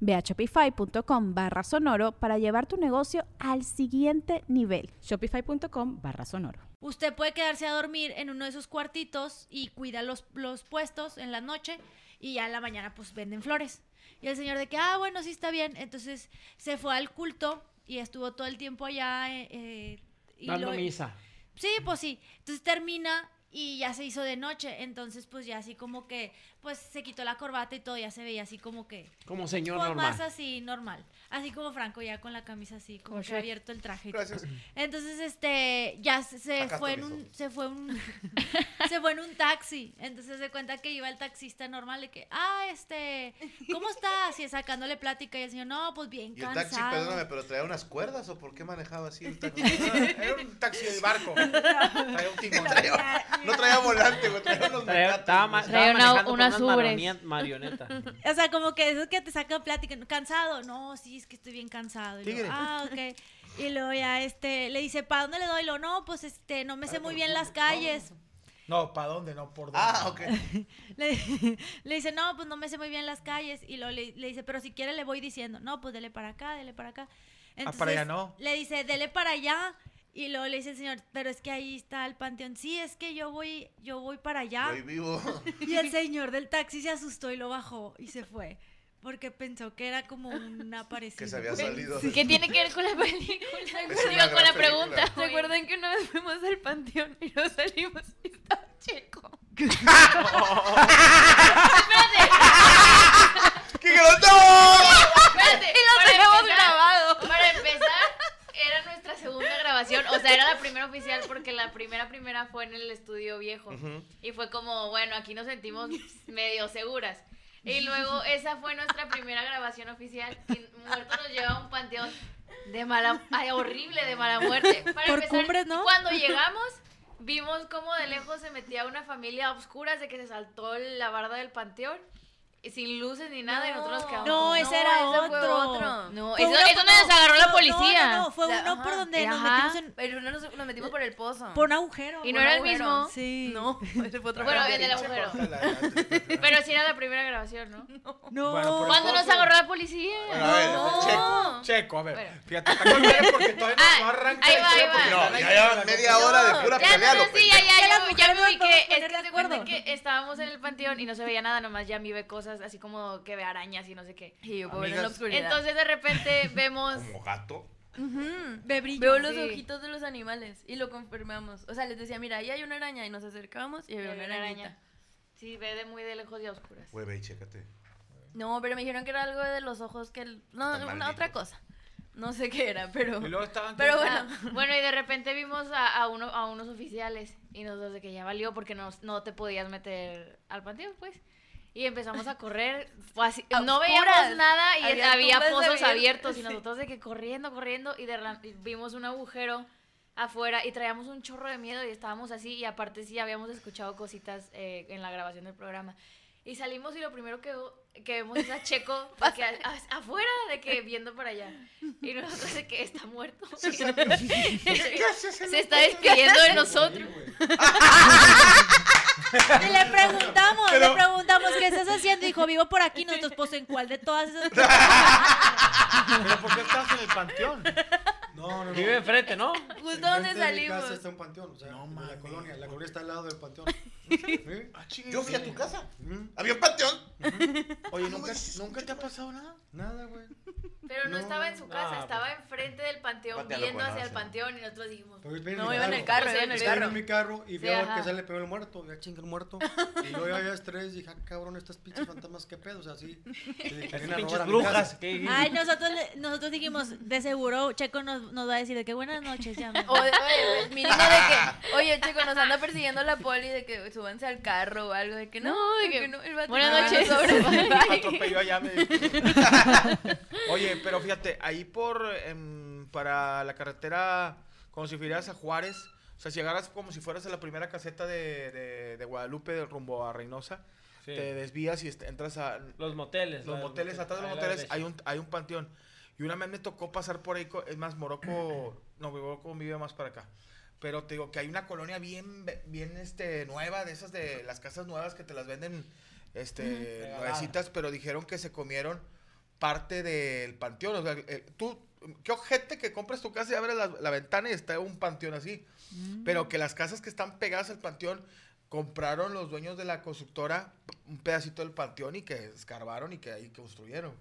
Ve a shopify.com barra sonoro para llevar tu negocio al siguiente nivel. Shopify.com barra sonoro. Usted puede quedarse a dormir en uno de esos cuartitos y cuida los, los puestos en la noche y ya en la mañana pues venden flores. Y el señor de que, ah, bueno, sí está bien. Entonces se fue al culto y estuvo todo el tiempo allá. Eh, eh, y Dando lo- misa. Sí, pues sí. Entonces termina y ya se hizo de noche. Entonces pues ya así como que, pues se quitó la corbata y todo, ya se veía así como que... Como señor Pues normal. más así, normal. Así como Franco ya con la camisa así, como Como que abierto el traje. y todo. Gracias. Entonces, este, ya se, fue en un, se fue un, se fue en un taxi. Entonces se cuenta que iba el taxista normal de que, ah, este, ¿cómo estás? Y sacándole plática y el señor, no, pues bien Y el cansado. taxi, perdóname, pero traía unas cuerdas o por qué manejaba así el taxi? Era un taxi de barco. Traía un timón. Traía- no traía volante, güey, traía unos Traía- estaba, estaba una- ubres. marioneta-. O sea, como que eso que te saca plática, ¿cansado? No, sí, es que estoy bien cansado. Y luego, ah, ok. Y luego ya, este, le dice, ¿para dónde le doy? Y luego, no, pues, este, no me sé muy bien las calles. No, ¿para dónde? No, por dónde. Ah, ok. Le, le dice, no, pues no me sé muy bien las calles. Y luego le, le dice, pero si quiere le voy diciendo, no, pues dele para acá, dele para acá. Ah, para allá no. Le dice, dele para allá. Y luego le dice el señor, pero es que ahí está el panteón. Sí, es que yo voy, yo voy para allá. Estoy vivo. Y el señor del taxi se asustó y lo bajó y se fue. Porque pensó que era como una aparecido. Que se había salido. ¿Qué tiene que ver con la película? Es una Digo, con la pregunta. ¿Se acuerdan que una vez fuimos al panteón y nos salimos y estaba checo? ¡Qué ¡No! Espérate, Y lo para tenemos empezar- grabado. Para empezar, era nuestra segunda grabación. O sea, era la primera oficial porque la primera primera fue en el estudio viejo. Y fue como, bueno, aquí nos sentimos medio seguras. Y luego esa fue nuestra primera grabación oficial. Y Muerto nos lleva a un panteón de mala, ay, horrible de mala muerte. Para Por empezar, cumbres, ¿no? Cuando llegamos, vimos como de lejos se metía una familia a oscuras de que se saltó la barda del panteón. Sin luces ni nada, y nosotros nos quedamos. No, ese era ese fue otro. otro. No, Fue eso, uno eso por- donde nos agarró la no, policía. No, no, no, fue O sea, uno por ajá, donde nos ajá. metimos en, Pero no nos, nos metimos por el pozo. por un agujero. Y no Por era el mismo. Sí. No, ese fue otro Bueno, el agujero. Pero sí era la primera grabación, ¿no? No. Bueno, por ¿Cuándo nos agarró la policía? Bueno, a ver, No. Checo, checo, a ver. Bueno. Fíjate, está con porque todavía no, Ah, no arranca ahí va, ahí va. No, ya media hora de pura Ya, pelea, no, no, sí, ya, ya, ya, me no nos ubiqué. Es que se cuenta que estábamos en el panteón y no se veía nada, nomás ya me ve cosas así como que ve arañas y no sé qué. Y yo puedo ver en la oscuridad. Entonces de repente vemos... Como gato. Ujú. Ve brillo. Veo los sí. ojitos de los animales y lo confirmamos. O sea, les decía, mira, ahí hay una araña y nos acercamos y había una arañita. Sí, ve de muy de lejos y a oscuras. Güey, ve y chécate. No, pero me dijeron que era algo de los ojos que... el- No, una otra cosa. No sé qué era, pero... Y luego estaban... Pero Ah, bueno. bueno, y de repente vimos a, a uno, a unos oficiales y nosotros de que ya valió porque no, no te podías meter al panteón, pues. Y empezamos a correr, fue así- A no oscuras. veíamos nada y Había había, pozos abiertos y sí. nosotros de que corriendo, corriendo y de y vimos un agujero afuera y traíamos un chorro de miedo y estábamos así y aparte sí habíamos escuchado cositas eh, en la grabación del programa. Y salimos y lo primero que, que vemos es a Checo de que a- a- afuera de que viendo para allá. Y nosotros de que está muerto. Se está despidiendo de nosotros. Y le preguntamos, le preguntamos, ¿qué estás haciendo? Dijo, vivo por aquí. Nosotros, pues, ¿en cuál de todas esas? ¿Pero por qué estás en el panteón? No, no, no. Vive enfrente, ¿no? Justo donde de mi salimos. casa está un panteón, o sea, No la colonia. La colonia está al lado del panteón. ¿Sí? Ah, Yo fui a tu casa. Había un panteón. Oye, ¿nunca, ¿nunca te ha pasado nada? Nada, güey. Pero no, No, estaba en su casa, no, estaba enfrente del panteón, viendo hacia el conoce. panteón y nosotros dijimos, Porque viene No, mi iba en el carro. iba en el Pues, Estaba carro. en mi carro y Sí, veo ajá. que sale pegó el muerto, ya chinga el muerto. Y yo ya había estrés, dije, ah, cabrón, estas pinches fantasmas, qué pedo, o sea, a pinches mi brujas. casa. ¿qué? Ay, nosotros, le- nosotros dijimos, de seguro Checo nos, nos va a decir de que buenas noches, ya. mi amor". O de, oye, mínimo de que, oye, chico, nos anda persiguiendo la poli de que súbanse al carro o algo, de que no, de que no, el vato Buenas no, noches. Atropelló allá. me- Oye, pero fíjate, ahí por, em, para la carretera, como si fueras a Juárez, o sea, si llegaras como si fueras a la primera caseta de, de, de Guadalupe rumbo a Reynosa, Sí. te desvías y entras a Los moteles. los la- moteles, atrás de los moteles hay un, hay un panteón. Y una vez me tocó pasar por ahí, es más, Morocco, no, Morocco vive más para acá. Pero te digo que hay una colonia bien, bien este, nueva, de esas de las casas nuevas que te las venden este, nuevecitas, pero dijeron que se comieron parte del panteón. O sea, el- tú, qué ojete que compras tu casa y abres la, la ventana y está un panteón así. Pero que las casas que están pegadas al panteón compraron los dueños de la constructora un pedacito del panteón y que escarbaron y que ahí construyeron.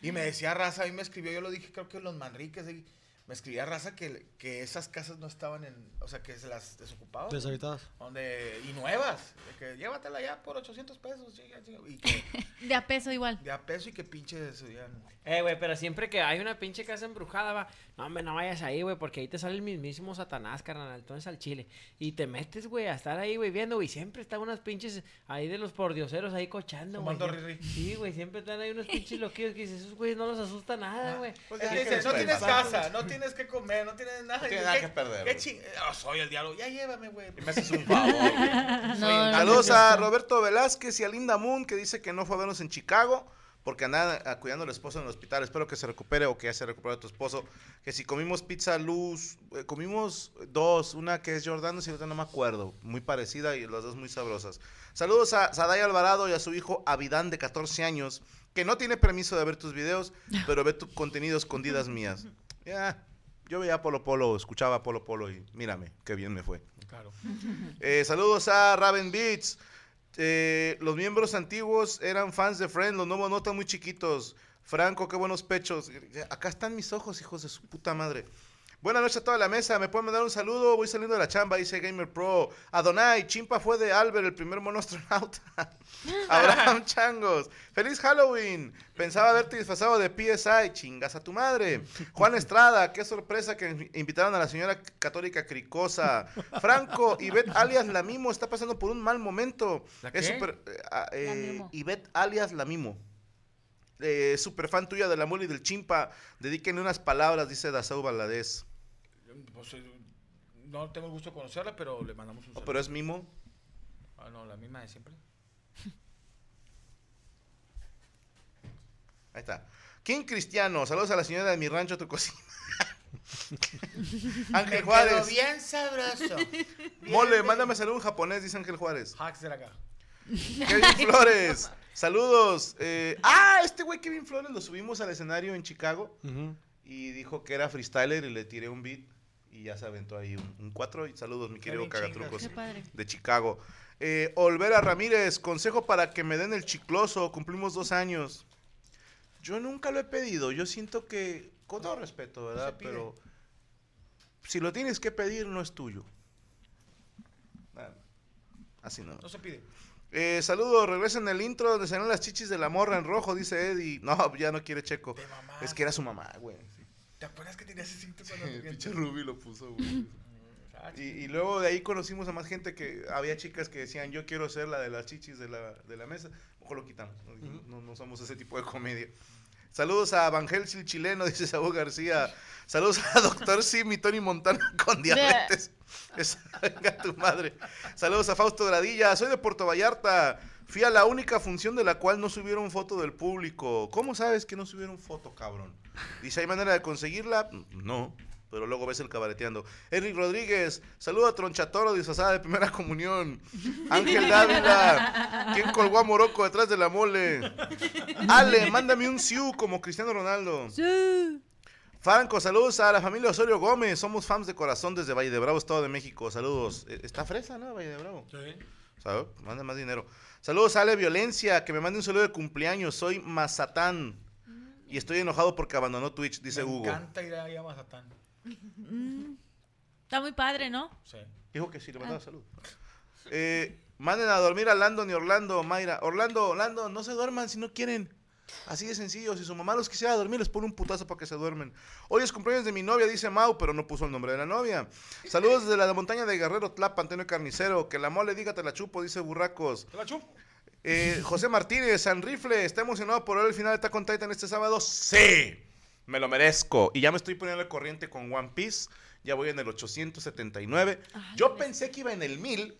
Y me decía Raza, a mí me escribió, yo lo dije, creo que los Manriques, y me escribía Raza que, que esas casas no estaban en, o sea, que se las desocupaban. Deshabitadas. Donde, y nuevas, de que llévatela ya por 800 pesos, y que De a peso igual. de a peso y que pinches, ya, Eh, güey, pero siempre que hay una pinche casa embrujada, va. No, hombre, no vayas ahí, güey, porque ahí te sale el mismísimo Satanás, carnal. Entonces al chile. Y te metes, güey, a estar ahí, güey, viendo, güey. Siempre están unas pinches ahí de los pordioseros ahí cochando, güey. Sí, güey, siempre están ahí unos pinches loquillos que dices, esos güeyes no los asusta nada, güey. Pues Es ya que dice, no es tienes casa, no tienes que comer, no tienes nada. No tienes Y nada ¿qué- que perder, ¿Qué ching- Ah, soy el diablo. Ya llévame, güey. Me haces un favor. No, no, Saludos a Roberto Velázquez y a Linda Moon, que dice que no fue a vernos en Chicago porque andaba ah, cuidando al esposo en el hospital. Espero que se recupere o que ya se recupere tu esposo. Que si comimos pizza luz, eh, comimos dos, una que es Jordano y otra no me acuerdo. Muy parecida y las dos muy sabrosas. Saludos a Sadaya Alvarado y a su hijo Abidán de 14 años, que no tiene permiso de ver tus videos, pero ve tu contenido escondidas mías. Ya, yo veía Polo Polo, escuchaba Polo Polo y mírame, qué bien me fue. Claro. Eh, saludos a Raven Beats. Eh, los miembros antiguos eran fans de Friends, los nuevos no están muy chiquitos. Franco, qué buenos pechos. Acá están mis ojos, hijos de su puta madre. Buenas noches a toda la mesa. ¿Me pueden mandar un saludo? Voy saliendo de la chamba, dice Gamer Pro. Adonai, Chimpa fue de Albert, el primer mono astronauta. Abraham Changos. ¡Feliz Halloween! Pensaba haberte disfrazado de PSI. Chingas a tu madre. Juan Estrada, qué sorpresa que invitaron a la señora católica Cricosa. Franco, Ivette alias La Mimo está pasando por un mal momento. ¿La Es qué? super, eh, ah, eh. Ivette alias La Mimo. Eh, super fan tuya de la mula y del chimpa. Dedíquenle unas palabras, dice Dasau Valadez. Pues, eh, no tengo el gusto de conocerla, pero le mandamos un Oh, saludo. pero es mimo. Ah, no, la misma de siempre. Ahí está. King Cristiano, saludos a la señora de mi rancho, tu cocina. Ángel Juárez. bien sabroso. Mole, mándame saludo en japonés, dice Ángel Juárez. Hacks de acá. Kevin Flores, saludos. Eh, ah, este güey Kevin Flores lo subimos al escenario en Chicago y dijo que era freestyler y le tiré un beat y ya se aventó ahí un, un cuatro. Y saludos, mi querido Cagatrucos de Chicago. Eh, Olvera Ramírez, consejo para que me den el chicloso. Cumplimos dos años. Yo nunca lo he pedido. Yo siento que, con todo respeto, ¿verdad? Pero si lo tienes que pedir, no es tuyo. Así no. No se pide. Eh, saludos, regresen el intro donde salen las chichis de la morra en rojo, dice Eddie. No, ya no quiere Checo. Es que era su mamá, güey. ¿Te acuerdas que tenías ese cinto cuando El te pinche Ruby lo puso, güey. Ah, Y, y luego de ahí conocimos a más gente que había chicas que decían, yo quiero ser la de las chichis de la, de la mesa. Mejor lo quitamos. No, no, no somos ese tipo de comedia. Saludos a Van Helsing chileno, dice Saúl García. Saludos a Doctor Simi, Tony Montana con diabetes. Venga tu madre. Saludos a Fausto Gradilla. Soy de Puerto Vallarta. Fui a la única función de la cual no subieron foto del público. ¿Cómo sabes que no subieron foto, cabrón? Dice, ¿hay manera de conseguirla? No. Pero luego ves el cabareteando. Eric Rodríguez, saludo a Tronchatoro disfrazada de primera comunión. Ángel Dávila, ¿quién colgó a Morocco detrás de la mole? Ale, mándame un siu como Cristiano Ronaldo. Franco, saludos a la familia Osorio Gómez. Somos fans de corazón desde Valle de Bravo, Estado de México. Saludos. Eh, Está fresa, ¿no? Valle de Bravo. Sí. ¿Sabes? Manda más dinero. Saludos a Ale Violencia, que me mande un saludo de cumpleaños. Soy Mazatán. Y estoy enojado porque abandonó Twitch, dice Me Hugo. encanta ir ahí a Mazatán. Está muy padre, ¿no? Sí. Dijo que sí, le mandaba salud. Eh, manden a dormir a Landon y Orlando, Mayra. Orlando, Orlando, no se duerman si no quieren. Así de sencillo. Si su mamá los quisiera dormir, les pone un putazo para que se duermen. Hoy es cumpleaños de mi novia, dice Mau, pero no puso el nombre de la novia. Saludos desde la montaña de Guerrero Tlapa, Antonio Carnicero. Que la mole diga te la chupo, dice Burracos. ¿Te la chupo? Eh, José Martínez, San Rifle, ¿está emocionado por ver el final de Attack on Titan este sábado? Sí, me lo merezco. Y ya me estoy poniendo al corriente con One Piece. Ya voy en el 879. Yo pensé que iba en el 1000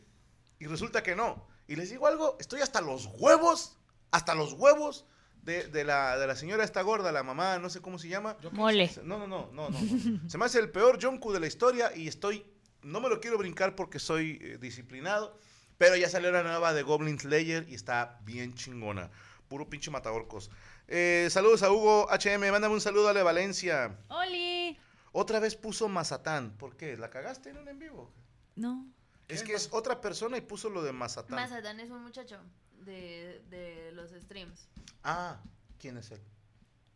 y resulta que no. Y les digo algo, estoy hasta los huevos, hasta los huevos de, de la, de la señora esta gorda, la mamá, no sé cómo se llama. Mole. No, no, no, no, no. no. Se me hace el peor Jonku de la historia y estoy, no me lo quiero brincar porque soy eh, disciplinado, pero ya salió la nueva de Goblin Slayer y está bien chingona. Puro pinche matagorcos. Eh, saludos a Hugo HM, mándame un saludo a Ale Valencia. ¡Oli! Otra vez puso Mazatán. ¿Por qué? ¿La cagaste en un en vivo? No. Es que es otra persona y puso lo de Mazatán. Mazatán es un muchacho de, de los streams. Ah, ¿quién es él?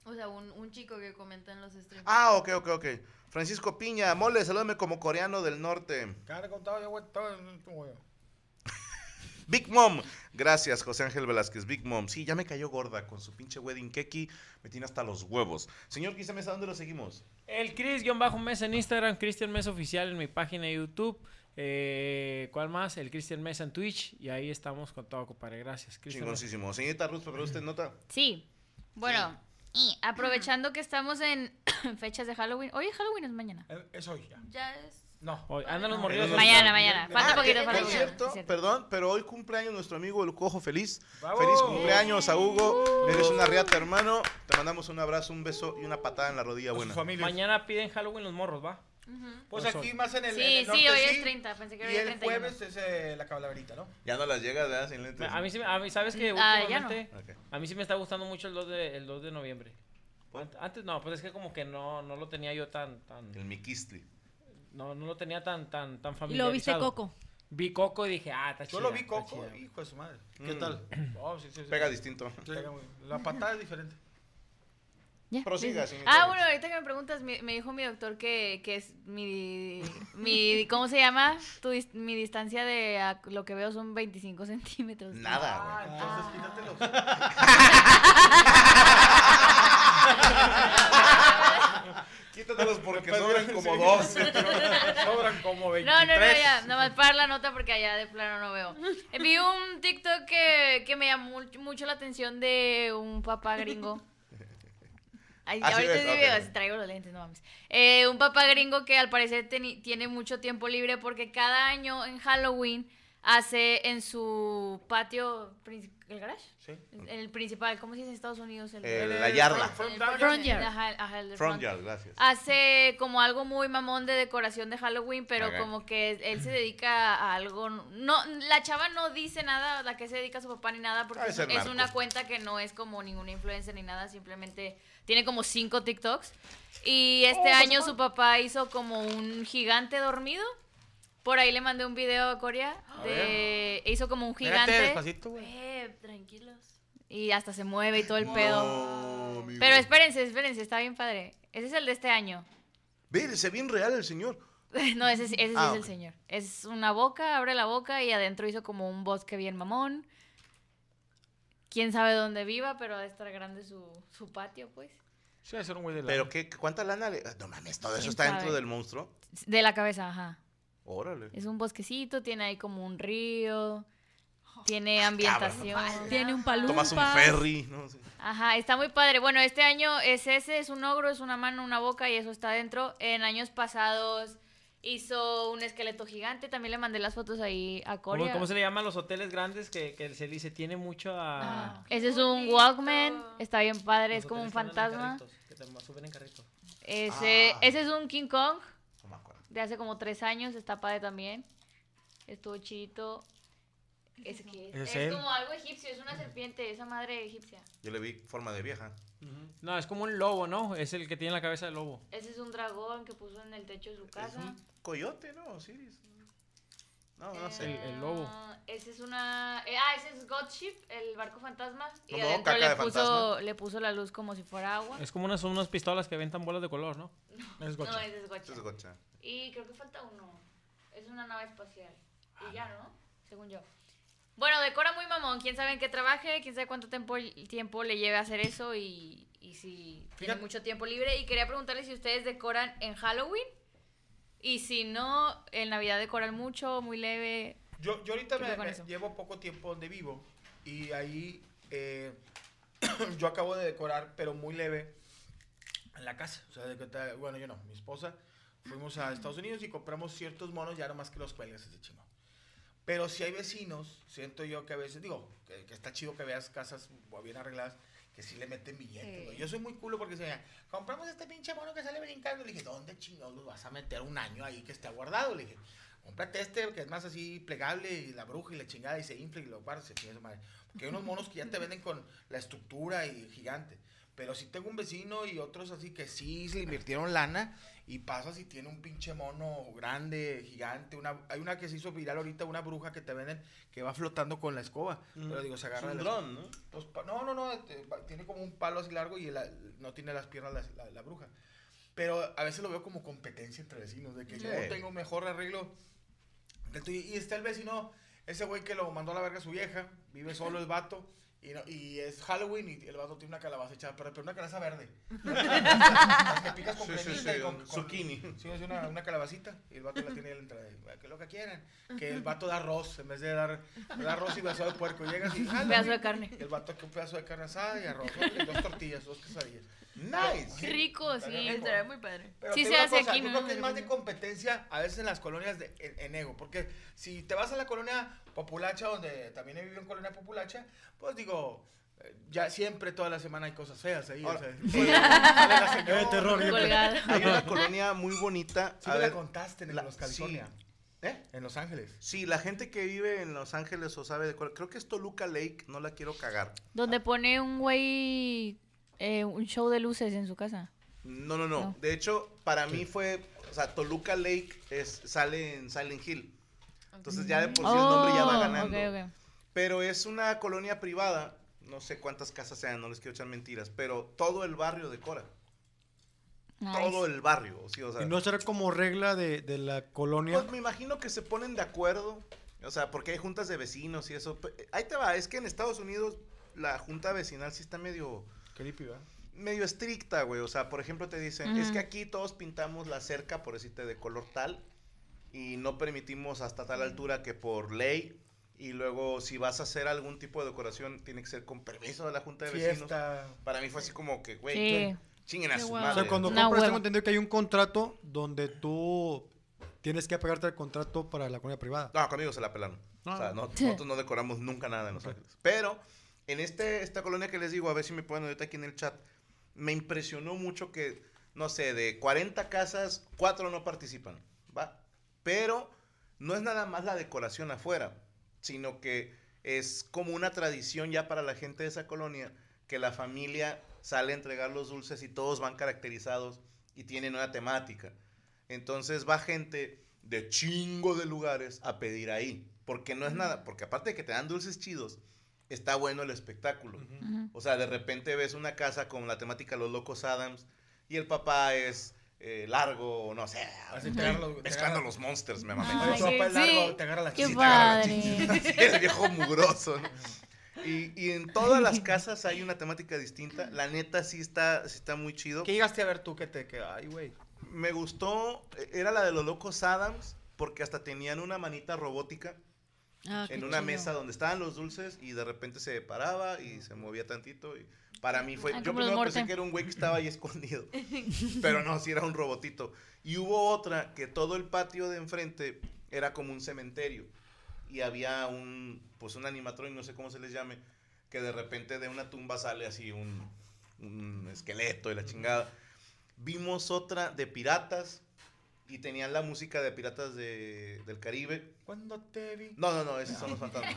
O sea, un, un chico que comenta en los streams. Ah, ok, ok, ok. Francisco Piña, mole, salúdame como coreano del norte. Cara contado, yo güey, güey. Big Mom. Gracias, José Ángel Velázquez. Big Mom. Sí, ya me cayó gorda con su pinche wedding keki. Me tiene hasta los huevos. Señor Quise Mesa, ¿dónde lo seguimos? El Chris-Mesa en Instagram, Cristian Mesa Oficial en mi página de YouTube. Eh, ¿Cuál más? El Cristian Mesa en Twitch. Y ahí estamos con todo, compadre. Gracias, Cristian. Mesa. Chingoncísimo. Señorita Ruth, ¿pero usted nota? Sí. Bueno, y aprovechando que estamos en fechas de Halloween. Oye, Halloween es mañana. Eh, Es hoy ya. Ya es. No. Hoy, andan los morridos. Mañana, mañana. Falta Ah, poquito que- para por mañana. cierto, Es cierto. perdón, pero hoy cumpleaños nuestro amigo el Cojo Feliz. ¡Bravo! Feliz cumpleaños a Hugo. Eres una riata, hermano. Te mandamos un abrazo, un beso y una patada en la rodilla buena. familia. Mañana piden Halloween los morros, ¿va? Pues aquí más en el, Sí, en el sí, hoy sí, es 30. Pensé que Y hoy es el 31. jueves es eh, la calaverita, ¿no? Ya no las llegas, ¿verdad? Sin lentes. A mí, sí, me- a mí, ¿sabes que Ah, ya no. últimamente? A mí sí me está gustando mucho el 2 de, el 2 de noviembre. Ant- Antes no, pues es que como que no, no lo tenía yo tan, tan, El Miquistli. No, no lo tenía tan, tan, tan Y familiarizado. lo viste Coco. Vi Coco y dije, ah, está Yo chida, lo vi coco, chida. hijo de su madre. ¿Qué Mm. tal? Oh, sí, sí, sí. Pega distinto. Pega muy- La patada es diferente. Ya, Prosiga, sí, Ah, bueno, ahorita que me preguntas, mi- me dijo mi doctor que, que es mi, mi, ¿cómo se llama? Tu, mi distancia de a lo que veo son 25 centímetros. Nada, Ah, güey. entonces quítatelos. Quítatelos porque sobran como dos. Sobran como 23. No, no, no, ya, nada más para la nota porque allá de plano no veo. Eh, Vi un TikTok que, que me llamó mucho- la atención de un papá gringo. Ay, Ah, sí ahorita sí ok, veo, traigo los lentes, no mames. Eh, un papá gringo que al parecer tiene mucho tiempo libre porque cada año en Halloween hace en su patio, ¿el garage? Sí. El principal, ¿cómo se dice en Estados Unidos? El, El- el- la yarda. Front- el front Front yard. Ajá, ajá, el de Front yard, gracias. Hace como algo muy mamón de decoración de Halloween, pero como que él se dedica a algo. No, la chava no dice nada a qué se dedica su papá ni nada, porque es, una cuenta que no es como ninguna influencer ni nada, simplemente tiene como cinco TikToks. Y este año su papá hizo como un gigante dormido. Por ahí le mandé un video a Corea de hizo como un gigante. despacito, güey. Eh, tranquilos. Y hasta se mueve y todo el pedo. No, amigo. Pero espérense, espérense, está bien padre. Ese es el de este año. Ve, se ve bien real el señor. No, ese, sí- ese sí Ah, es el señor. Es una boca, abre la boca y adentro hizo como un bosque bien mamón. Quién sabe dónde viva, pero ha de estar grande su, su patio, pues. Sí, va a ser un güey de la. Pero qué, ¿cuánta lana le.? No mames, todo eso ¿Quién está dentro del monstruo. De la cabeza, ajá. Órale. Es un bosquecito, tiene ahí como un río, tiene ambientación. Tiene un palumpa. Tomas un ferry. No, Sí. Ajá, está muy padre. Bueno, este año es ese, es un ogro, es una mano, una boca y eso está dentro. En años pasados hizo un esqueleto gigante, también le mandé las fotos ahí a ¿Cómo, Corea. cómo se le llaman los hoteles grandes que, que se dice tiene mucho a... Ah, Ese es un Walkman, está bien padre, es como un en fantasma. carritos, Que te suben en carrito. Ese, Ah. ese es un King Kong. De hace como tres años, está padre también. Estuvo chito. ¿Ese qué es? Es Es, como algo egipcio, es una serpiente, esa madre egipcia. Yo le vi forma de vieja. No, es como un lobo, ¿no? Es el que tiene la cabeza de lobo. Ese es un dragón que puso en el techo de su Es casa. un coyote, ¿no? Osiris. No, no sé. El- el lobo. Ah, Ese es una. eh, ah, ese es Godship, el barco fantasma. Y Como adentro le puso, fantasma. le puso la luz como si fuera agua. Es como unas, unas pistolas que aventan bolas de color, ¿no? Es No, gocha. ese es Gotcha. Es gocha. Y creo que falta uno. Es una nave espacial. Y ya, ¿no? Según yo. Bueno, decora muy mamón. Quién sabe en qué trabaje, quién sabe cuánto tiempo, tiempo le lleve a hacer eso y, y si tiene Fíjate- mucho tiempo libre. Y quería preguntarle si ustedes decoran en Halloween. Y si no, en Navidad decoran mucho, muy leve. Yo, yo ahorita ¿Qué me, me llevo poco tiempo donde vivo y ahí eh, yo acabo de decorar, pero muy leve, en la casa. O sea, de bueno, yo no, mi esposa, fuimos a Estados Unidos y compramos ciertos monos, ya nomás que los cuelgas ese chino. Pero si hay vecinos, siento yo que a veces, digo, que, que está chido que veas casas bien arregladas, que sí le meten billetes. Sí. Yo soy muy culo porque se me compramos este pinche mono que sale brincando. Le dije, ¿dónde chingados los vas a meter un año ahí que esté guardado? Le dije, cómprate este que es más así plegable y la bruja y la chingada y se infla y lo guardas, se chinga su madre. Porque hay unos monos que ya te venden con la estructura y gigante. Pero sí tengo un vecino y otros así que sí se le invirtieron lana y pasas y tiene un pinche mono grande, gigante. Una, hay una que se hizo viral ahorita, una bruja que te venden que va flotando con la escoba. Pero digo, se Es agarra un de la- dron, ¿no? Pues, pa- no, no, no, este, tiene como un palo así largo y la- no tiene las piernas la, la- la bruja. Pero a veces lo veo como competencia entre vecinos, de que yo tengo mejor arreglo. Y está el vecino, ese güey que lo mandó a la verga a su vieja, vive solo el vato. Y, no- y es Halloween y el vato tiene una calabaza echada, pero, pero una calabaza verde. Las que picas con Sí, sí, sí, y con, con- zucchini. Sí, es una, una calabacita. Y el vato la tiene entrada. y, Que lo que quieran. Que el vato da arroz en vez de dar, da arroz y beso de puerco. Llegas y. Un Halloween. pedazo de carne. Y el vato que un pedazo de carne asada y arroz. dos tortillas, dos quesadillas. Nice. Rico, sí. Estaría muy padre. Pero Sí se hace cosa, aquí, Yo ¿no? creo que es más de competencia a veces en las colonias de, en, en ego. Porque si te vas a la colonia populacha, donde también he vivido en colonia populacha, pues digo, eh, ya siempre toda la semana hay cosas feas ahí. Ahora, o sea, señora. Eh, terror. Hay una colonia muy bonita. Sí a me la contaste en la- Los California. sí. ¿Eh? En Los Ángeles. Sí, la gente que vive en Los Ángeles o sabe de cuál. Creo que es Toluca Lake, no la quiero cagar. Donde pone un güey eh, un show de luces en su casa. No, no, no. No. De hecho, para mí fue. O sea, Toluca Lake es, sale en Silent Hill. Entonces ya de por sí el nombre ya va Oh, ganando. ok, ok. Pero es una colonia privada. No sé cuántas casas sean, no les quiero echar mentiras. Pero todo el barrio decora. Nice. Todo el barrio. Sí, o sea, Y no será como regla de, de la colonia. Pues me imagino que se ponen de acuerdo. O sea, porque hay juntas de vecinos y eso. Ahí te va, es que en Estados Unidos la junta vecinal sí está medio, Creepy, ¿verdad? medio estricta, güey. O sea, por ejemplo, te dicen, es que aquí todos pintamos la cerca, por decirte, de color tal. Y no permitimos hasta tal altura que por ley. Y luego, si vas a hacer algún tipo de decoración, tiene que ser con permiso de la junta de vecinos. Fiesta. Para mí fue así como que, güey, Sí. chinguen a Qué su hueva. O madre. sea, cuando Una compras, tengo entendido que hay un contrato donde tú tienes que apegarte al contrato para la colonia privada. No, conmigo se la pelaron. Ah. O sea, no- nosotros no decoramos nunca nada en Los Ángeles. Pero en este, esta colonia que les digo, a ver si me pueden ahorita aquí en el chat, me impresionó mucho que, no sé, de 40 casas, 4 no participan, ¿va? Pero no es nada más la decoración afuera, sino que es como una tradición ya para la gente de esa colonia que la familia sale a entregar los dulces y todos van caracterizados y tienen una temática. Entonces va gente de chingo de lugares a pedir ahí. Porque no es nada, porque aparte de que te dan dulces chidos, está bueno el espectáculo. O sea, de repente ves una casa con la temática Los Locos Adams y el papá es eh, largo, o no sé, Así te agarra los- te mezclando agarra- los monsters, me mamé. Ay, papá es sí. largo, te agarra la Qué Sí, la el viejo mugroso. ¿no? Y, y en todas las casas hay una temática distinta. La neta sí está, sí está muy chido. ¿Qué llegaste a ver tú que te que Ay, güey. Me gustó, eh, era la de los locos Adams, porque hasta tenían una manita robótica Ah, en una mesa donde estaban los dulces y de repente se paraba y se movía tantito. Y para mí fue. Ah, Yo primero pensé que era un güey que estaba ahí escondido, pero no, sí era un robotito. Y hubo otra que todo el patio de enfrente era como un cementerio y había un, pues un animatronic, no sé cómo se les llame, que de repente de una tumba sale así un, un esqueleto y la chingada. Vimos otra de piratas y tenían la música de Piratas de- del Caribe. Cuando te vi. No, no, no, esos son los fantasmas.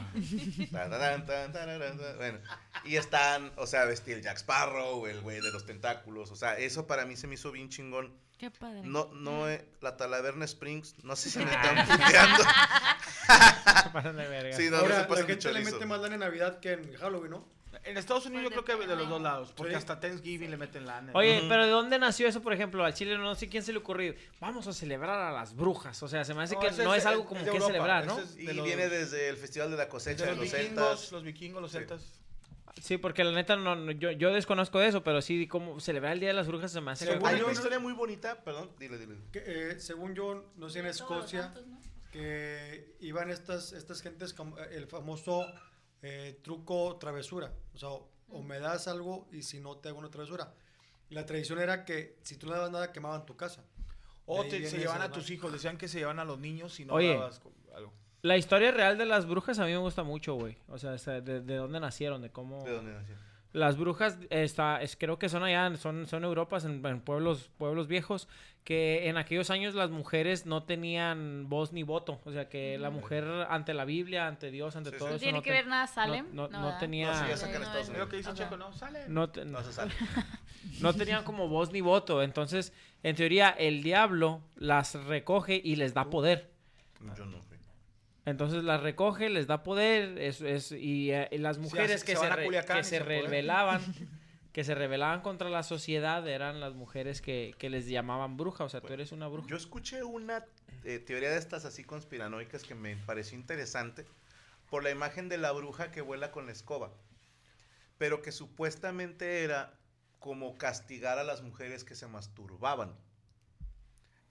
Bueno, y están, o sea, vestir Jack Sparrow, el güey de los tentáculos, o sea, eso para mí se me hizo bien chingón. Qué padre. No, no, eh, la Talaverna Springs, no sé si me están puteando. Se pasan de verga. Sí, no, no Ahora, se la pasen de gente le mete más en Navidad que en Halloween, ¿no? En Estados Unidos yo creo que de los dos lados, porque Sí. hasta Thanksgiving le meten lana. Oye, Ujú. pero ¿de dónde nació eso, por ejemplo? Al Chile no sé quién se le ocurrió. Vamos a celebrar a las brujas. O sea, se me hace No, que ese no es- es algo como de que Europa, celebrar, ¿no? ese es Y de los- viene desde el Festival de la Cosecha de los los vikingos, celtas. los vikingos, los celtas. Sí, porque la neta no, no, yo, yo desconozco de eso, pero sí, como celebrar el Día de las Brujas se me hace Según Hay una historia muy bonita, perdón, dile, dile. Que, eh, según yo, no sé, en Escocia, que iban estas, estas gentes, como, eh, el famoso eh, truco travesura. O sea, o, o me das algo y si no te hago una travesura. Y la tradición era que si tú no dabas nada, quemaban tu casa. O te- se llevan a tus hijos, decían que se llevan a los niños si no Oye. dabas algo. La historia real de las brujas a mí me gusta mucho, güey. O sea, de, de dónde nacieron, de cómo... ¿De dónde nació? Las brujas, está, es, creo que son allá, son, son Europas, en, en pueblos, pueblos viejos, que en aquellos años las mujeres no tenían voz ni voto. O sea, que la mujer ante la Biblia, ante Dios, ante Sí, todo sí. eso... ¿Tiene no que te- ver nada Salem? No, no, tenía... No, sí, no, que dice. Checo, ¿no? Sale. no te- No se sale. no tenían como voz ni voto. Entonces, en teoría, el diablo las recoge y les da poder. Yo no. Entonces las recoge, les da poder, es, es- y, eh, y las mujeres se- que se re- que se rebelaban, que se rebelaban contra la sociedad eran las mujeres que, que les llamaban bruja, o sea, tú eres una bruja. Yo escuché una eh, teoría de estas así conspiranoicas que me pareció interesante por la imagen de la bruja que vuela con la escoba, pero que supuestamente era como castigar a las mujeres que se masturbaban.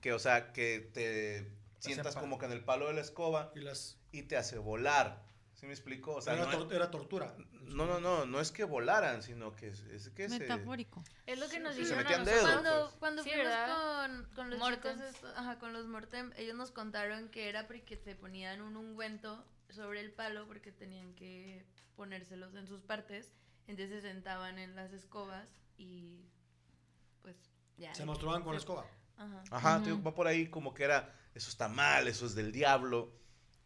Que, o sea, que te sientas como que en el palo de la escoba Y las, y te hace volar. ¿Sí me explico? O sea, era, no, tor- era tortura. no, no, no, no es que volaran, sino que es, es que se... Metafórico. Es lo que nos Se dijeron metían dedos, Cuando, pues. cuando Sí, fuimos ¿verdad? con, con los Mortem. chicos, ajá, con los Mortem, ellos nos contaron que era porque se ponían un ungüento sobre el palo porque tenían que ponérselos en sus partes. Entonces se sentaban en las escobas y pues ya. Se masturbaban con la Se- escoba. Ajá. Ajá, te digo, va por ahí como que era, eso está mal, eso es del diablo,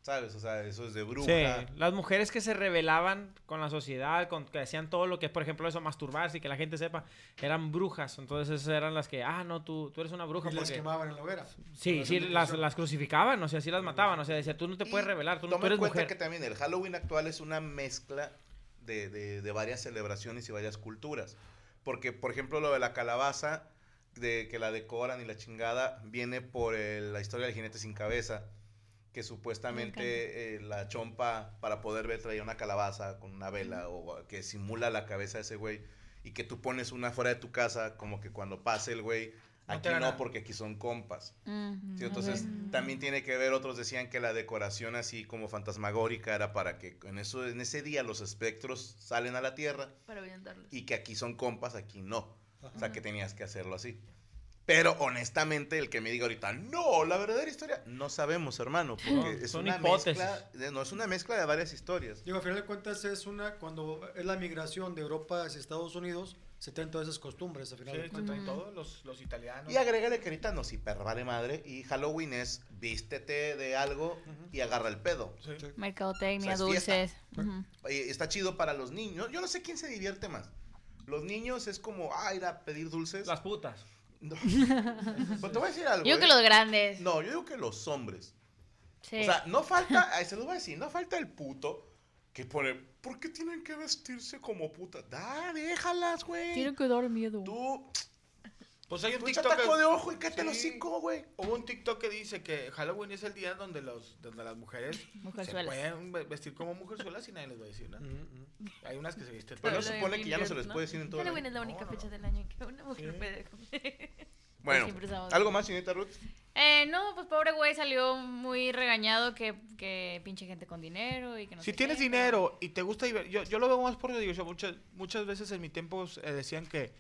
¿sabes? O sea, eso es de bruja. Sí, las mujeres que se rebelaban con la sociedad, con, que hacían todo lo que es, por ejemplo, eso, masturbarse y que la gente sepa, eran brujas. Entonces esas eran las que, ah, no, tú, tú eres una bruja. Y las porque... quemaban en la hoguera. Sí, sí, la las, las crucificaban, o sea, sí las mataban. O sea, decía, tú no te Y puedes rebelar, tú no tú toma en eres cuenta mujer. que también el Halloween actual es una mezcla de, de- de varias celebraciones y varias culturas. Porque, por ejemplo, lo de la calabaza, de que la decoran y la chingada, viene por el- la historia del jinete sin cabeza, que supuestamente eh, la chompa, para poder ver, traía una calabaza con una vela o que simula la cabeza de ese güey. Y que tú pones una fuera de tu casa, como que cuando pase el güey, No aquí no, nada. porque aquí son compas. Mm. Sí, entonces también tiene que ver, otros decían que la decoración así como fantasmagórica era para que en eso en ese día los espectros salen a la tierra Para y que aquí son compas, aquí no. O sea, que tenías que hacerlo así. Pero honestamente, el que me diga ahorita, no, la verdadera historia, no sabemos, hermano, porque No, es son una hipótesis. mezcla, de- no, es una mezcla de varias historias. Digo, a final de cuentas es una, cuando es la migración de Europa hacia Estados Unidos, se traen todas esas costumbres, a final Sí, de te cuentas. traen todos los, los italianos. Y agrégale que ahorita nos hiper vale madre y Halloween es vístete de algo y agarra el pedo. Sí. Mercadotecnia, O sea, es dulces. Ujú. Oye, está chido para los niños. Yo no sé quién se divierte más. Los niños es como, ah, ir a pedir dulces. Las putas. No. Pero te voy a decir algo. Yo creo que ¿eh? los grandes. No, yo digo que los hombres. Sí. O sea, no falta, se los voy a decir, no falta el puto que pone, ¿por qué tienen que vestirse como puta? Da, déjalas, güey. que dar miedo. Tú, Pues hay un TikTok. taco de ojo y cállate Sí. los cinco, güey. Hubo un TikTok que dice que Halloween es el día donde, los, donde las mujeres se pueden ve- vestir como mujerzuelas y nadie les va a decir nada. Hay unas que se visten. Pero no supone que ya no se les puede decir en todo el Halloween año. es la única No, fecha no. del año en que una mujer puede comer. Bueno, ¿algo más, señorita Ruth? Eh, no, pues pobre güey salió muy regañado que, que pinche gente con dinero y que no Si sé tienes qué, dinero y te gusta yo, yo lo veo más por diversión. Muchas, muchas veces en mi tiempo eh, decían que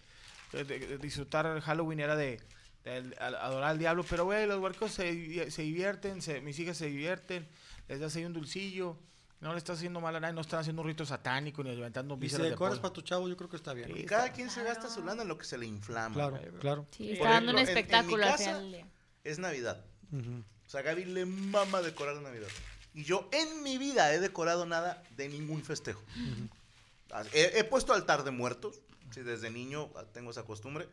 de- de disfrutar Halloween era de, adorar al diablo, pero güey, los huercos se, se divierten, se- mis hijas se divierten, les das ahí un dulcillo, no le estás haciendo mal a nadie, no están haciendo un rito satánico ni levantando Y si vísceras de decoras para tu chavo, yo creo que está bien. Y cada quien se gasta su lana en lo que se le inflama. Claro, claro. Sí, está dando un ejemplo, en- en mi espectáculo casa- es Navidad. Ujú. O sea, Gaby le mama decorar Navidad. Y yo en mi vida he decorado nada de ningún festejo. Ah, He, he puesto altar de muertos, sí, desde niño ah, tengo esa costumbre,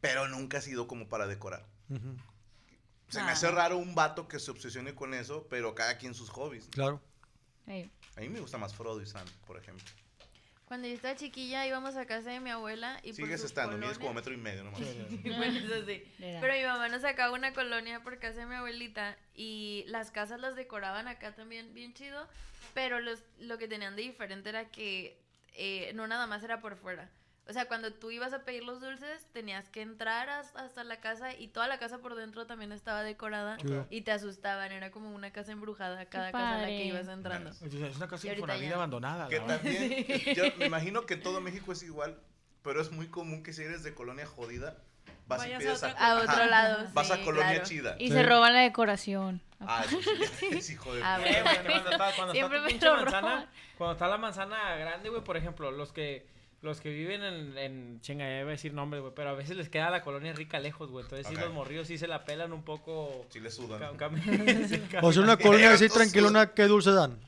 pero nunca ha sido como para decorar. Se me hace raro un vato que se obsesione con eso, pero cada quien sus hobbies. Claro. A mí me gusta más Frodo y Sam, por ejemplo. Cuando yo estaba chiquilla íbamos a casa de mi abuela y por Sigues sus estando, mides como metro y medio nomás. bueno, eso sí. Pero mi mamá nos sacaba una colonia por casa de mi abuelita y las casas las decoraban acá también bien chido, pero los, lo que tenían de diferente era que eh, no nada más era por fuera. O sea, cuando tú ibas a pedir los dulces, tenías que entrar as- hasta la casa y toda la casa por dentro también estaba decorada y te asustaban. Era como una casa embrujada cada casa en la que ibas entrando. Es una casa Y ahorita Infonavit ya. abandonada. Que también, yo me imagino que todo México es igual, pero es muy común que si eres de colonia jodida, vas Vayas y pides a a, otra A otro ajá, lado. vas a colonia claro. chida. Y Sí. se roban la decoración. Ah, eso sí, es hijo de puta. Eh, cuando está, cuando está Siempre tu me pinche manzana, roban. cuando está la manzana grande, güey, por ejemplo, los que los que viven en, en chinga, ya iba a decir nombres, güey, pero a veces les queda la colonia rica lejos, güey, entonces sí Ok. los morrillos sí se la pelan un poco. Sí le sudan. ca- cam- sí, cam- O sea, una colonia así tranquilona, ¿qué dulce dan?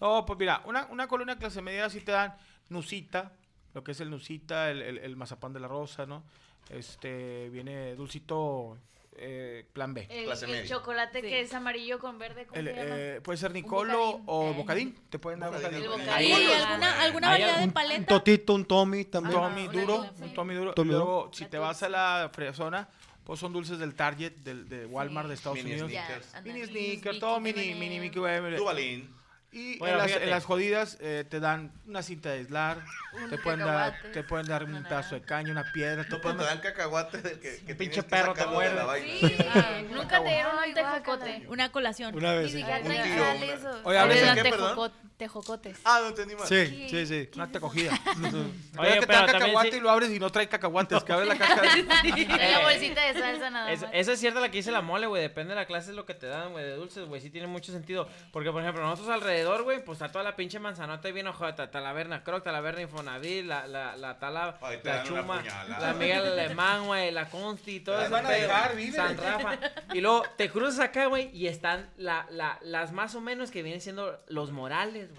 No, pues mira, una, una colonia clase media sí te dan nusita, lo que es el nusita, el, el, el mazapán de la rosa, ¿no? Este, viene dulcito eh, plan B. El, Clase el media. chocolate Sí. que es amarillo con verde, ¿cómo El, se llama? eh, puede ser Nicolo bocadín. o Eh. bocadín. Te pueden dar Bocadín. bocadín. El Ahí- bocadín. ¿Y alguna, variedad de Un paleta? totito, un Tommy Un también. Tommy duro, un Tommy duro. Tommy y duro. luego, si te vas a la fresona, pues son dulces del Target, del, de Walmart de Estados Mini Unidos. Mini Mickey, sneaker, todo mini, mini Mickey M&M. Duvalín. Y Bueno, en, las, en las jodidas eh, te dan una cinta de aislar, te pueden, dar, te pueden dar un pedazo de caña, una piedra, te No, pueden pero te dar- dan cacahuate del que, que pinche tienes que perro te vaina. Sí. Ah, Nunca te dieron un tejocote. Una colación. Una vez, sí. Un sal una- eso. Oye, Te ¿hablas de qué, perdón? Tejoco- tejocotes. Ah, no entendí mal. Sí, sí, sí. Una tecogida. Oye, que te también cacahuate sí- y lo abres y no trae cacahuates, que abres la caja. En la bolsita de salsa nada Es- más. esa es cierta la que dice la mole, güey. Depende de la clase, es lo que te dan, güey, de dulces, güey. Sí tiene mucho sentido. Porque, por ejemplo, nosotros alrededor, güey, pues está toda la pinche manzanota bien ojota. Talaverna Croc, Talaverna Infonavit, la, la, la Tala, Ay, te la Chuma, la Miguel Alemán, güey, la Consti, todo Las ese van a pedo, dejar, vive. San Rafa. Y luego te cruzas acá, güey, y están la, la, las más o menos que vienen siendo los Morales,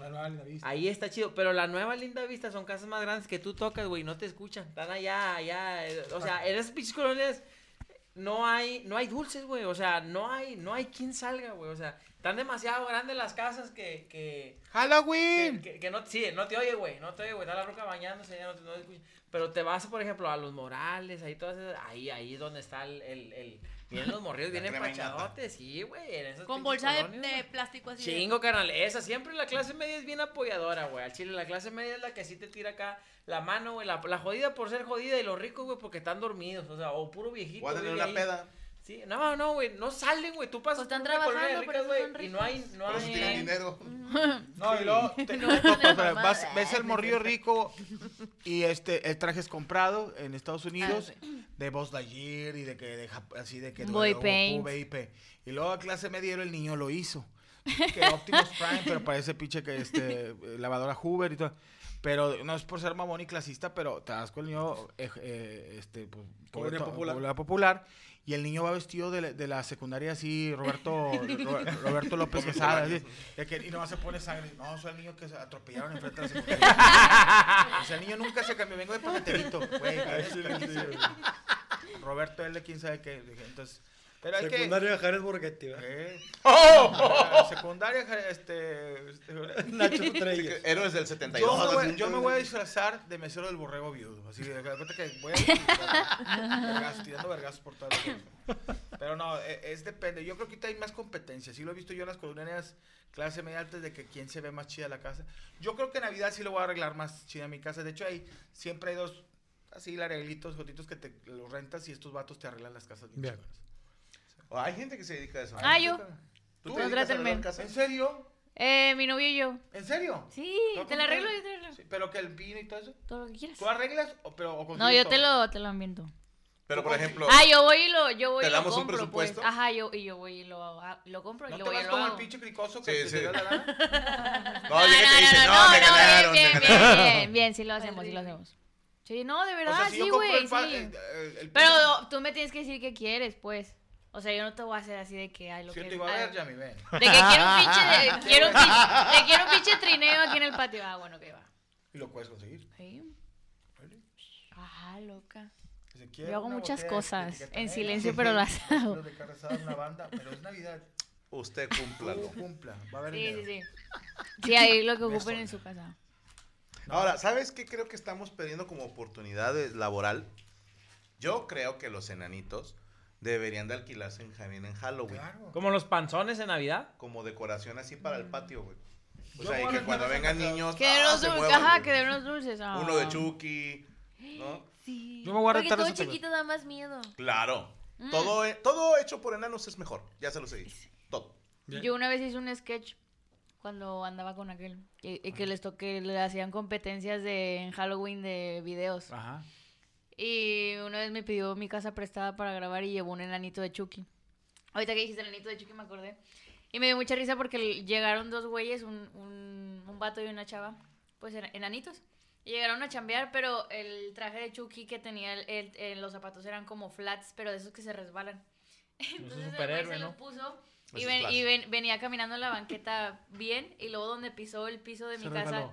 Ahí está chido, pero la nueva Linda Vista son casas más grandes que tú tocas, güey, y no te escuchan. Están allá, allá, eh, o sea, en esas pinches colonias no hay, no hay dulces, güey, o sea, no hay, no hay quien salga, güey, o sea, están demasiado grandes las casas que, que, que, ¡Halloween! que- que no, sí, no te oye, güey, no te oye, güey, está la roca bañándose, ya no te, no te escucha. pero te vas, por ejemplo, a los Morales, ahí todas esas, ahí, ahí es donde está el, el, el- vienen los morrillos, La vienen pachadotes, sí, güey, en Con bolsa de, plástico así. de- Chingo, carnal. Esa siempre la clase media es bien apoyadora, güey. Al chile, la clase media es la que sí te tira acá la mano, güey. La, la jodida por ser jodida y los ricos, güey, porque están dormidos. O sea, o puro viejito. Voy a tener una ahí. peda. Sí, no, no, güey. No salen, güey. Tú pasas Pues están por de trabajando, por ricas, güey. son Y no hay, no hay. tienen dinero. No, y luego te- No, no, pero vas- ah, ves el no morrillo rico y este el traje es comprado en Estados Unidos Ah, de Buzz Lightyear y de que de así de que Boy de paint. y luego a clase media el niño lo hizo que Optimus Prime pero parece pinche que este eh, lavadora Hoover y todo pero no es por ser mamón y clasista pero te das con el niño eh, eh, este pues, Colonia to- popular. colonia popular y el niño va vestido de, la- de la secundaria así, Roberto, Ro- Roberto López Quesada, así, de que, y nomás se pone sangre. No, soy el niño que se atropellaron enfrente de la secundaria. o sea, el niño nunca se cambió, vengo de paqueterito, güey. Roberto L, quién sabe qué. Entonces, pero hay que... Secundaria Jared Borghetti, ¿verdad? Eh, ah, secundaria, este... este, Nacho Sí, Treyes. que Héroes del 72. yo, me voy, yo me voy a disfrazar de mesero del borrego viudo. Así de cuenta que voy a vergas, tirando vergas por todas las Pero no, e- es, depende. Yo creo que ahorita hay más competencia. Sí lo he visto yo en las colonias clase media altas de que quién se ve más chida la casa. Yo creo que en Navidad sí lo voy a arreglar más chida mi casa. De hecho, hay siempre hay dos así arreglitos, gotitos que te los rentas y estos vatos te arreglan las casas bien, Bien. Hay gente que se dedica a eso. Ah, yo. ¿Tú ¿Tú? te dedicas a Contrátenme. arreglar casas? ¿En serio? Eh, mi novio y yo. ¿En serio? Sí, ¿No, te la arreglo que- yo te la arreglo. Sí, pero que el pino y todo eso. Todo lo que quieras. ¿Tú arreglas o, pero, o No, yo te todo? lo, te lo ambiento. Pero, por ejemplo, Ah, yo voy y lo, yo voy ¿Te y lo damos un compro, pues. presupuesto? Ajá, yo, y yo voy y lo, lo compro y ¿No lo te voy y vas lo como el hago. pinche cricoso que Sí, te sí. dio la lana? no, llega y te dice, no, me ganaron, bien, me bien, ganaron. bien, bien, bien, sí lo hacemos, sí lo hacemos. Sí, no, de O verdad, sea, si sí, güey, el, sí. el- el- el Pero tú me tienes que decir qué quieres, pues. O sea, yo no te voy a hacer así de que hay lo Si yo que te iba a ver, ya me ven. De que quiero un pinche, de- quiero un pinche, de quiero un pinche trineo aquí en el patio. Ah, bueno, que va. Y lo puedes conseguir. Sí. Ajá, loca. Yo "Quiero hago muchas cosas en negra, silencio, pero las hago. una banda, pero es Navidad. Usted cúmplalo. Tú cumpla, va a haber Sí, sí, sí. Sí, ahí lo que ocupen en su casa. Ahora, ¿sabes qué creo que estamos perdiendo como oportunidad laboral? Yo creo que los enanitos deberían de alquilarse en, también en Halloween. Claro. Como los panzones en Navidad. Como decoración así para el patio, güey. O sea, y que cuando vengan niños. Que ¡ah, se dulces, ajá, que de unos dulces. Uno de ah. Chucky, ¿no? Sí. Yo me voy a Porque todo chiquito da más miedo. Claro. Mm. Todo, he- todo hecho por enanos es mejor. Ya se lo sé. Todo. Yo una vez hice un sketch cuando andaba con aquel. Y, y que les toqué, le hacían competencias de en Halloween de videos. Ajá. Y una vez me pidió mi casa prestada para grabar y llevó un enanito de Chucky. Ahorita que dijiste enanito de Chucky me acordé. Y me dio mucha risa porque llegaron dos güeyes, un, un, un vato y una chava, pues ena- enanitos. Y llegaron a chambear, pero el traje de Chucky que tenía el- el- el- los zapatos eran como flats, pero de esos que se resbalan. Entonces el güey se ¿no? lo puso y, Ese ven- y ven- venía caminando en la banqueta bien y luego donde pisó el piso de mi Se casa resbaló.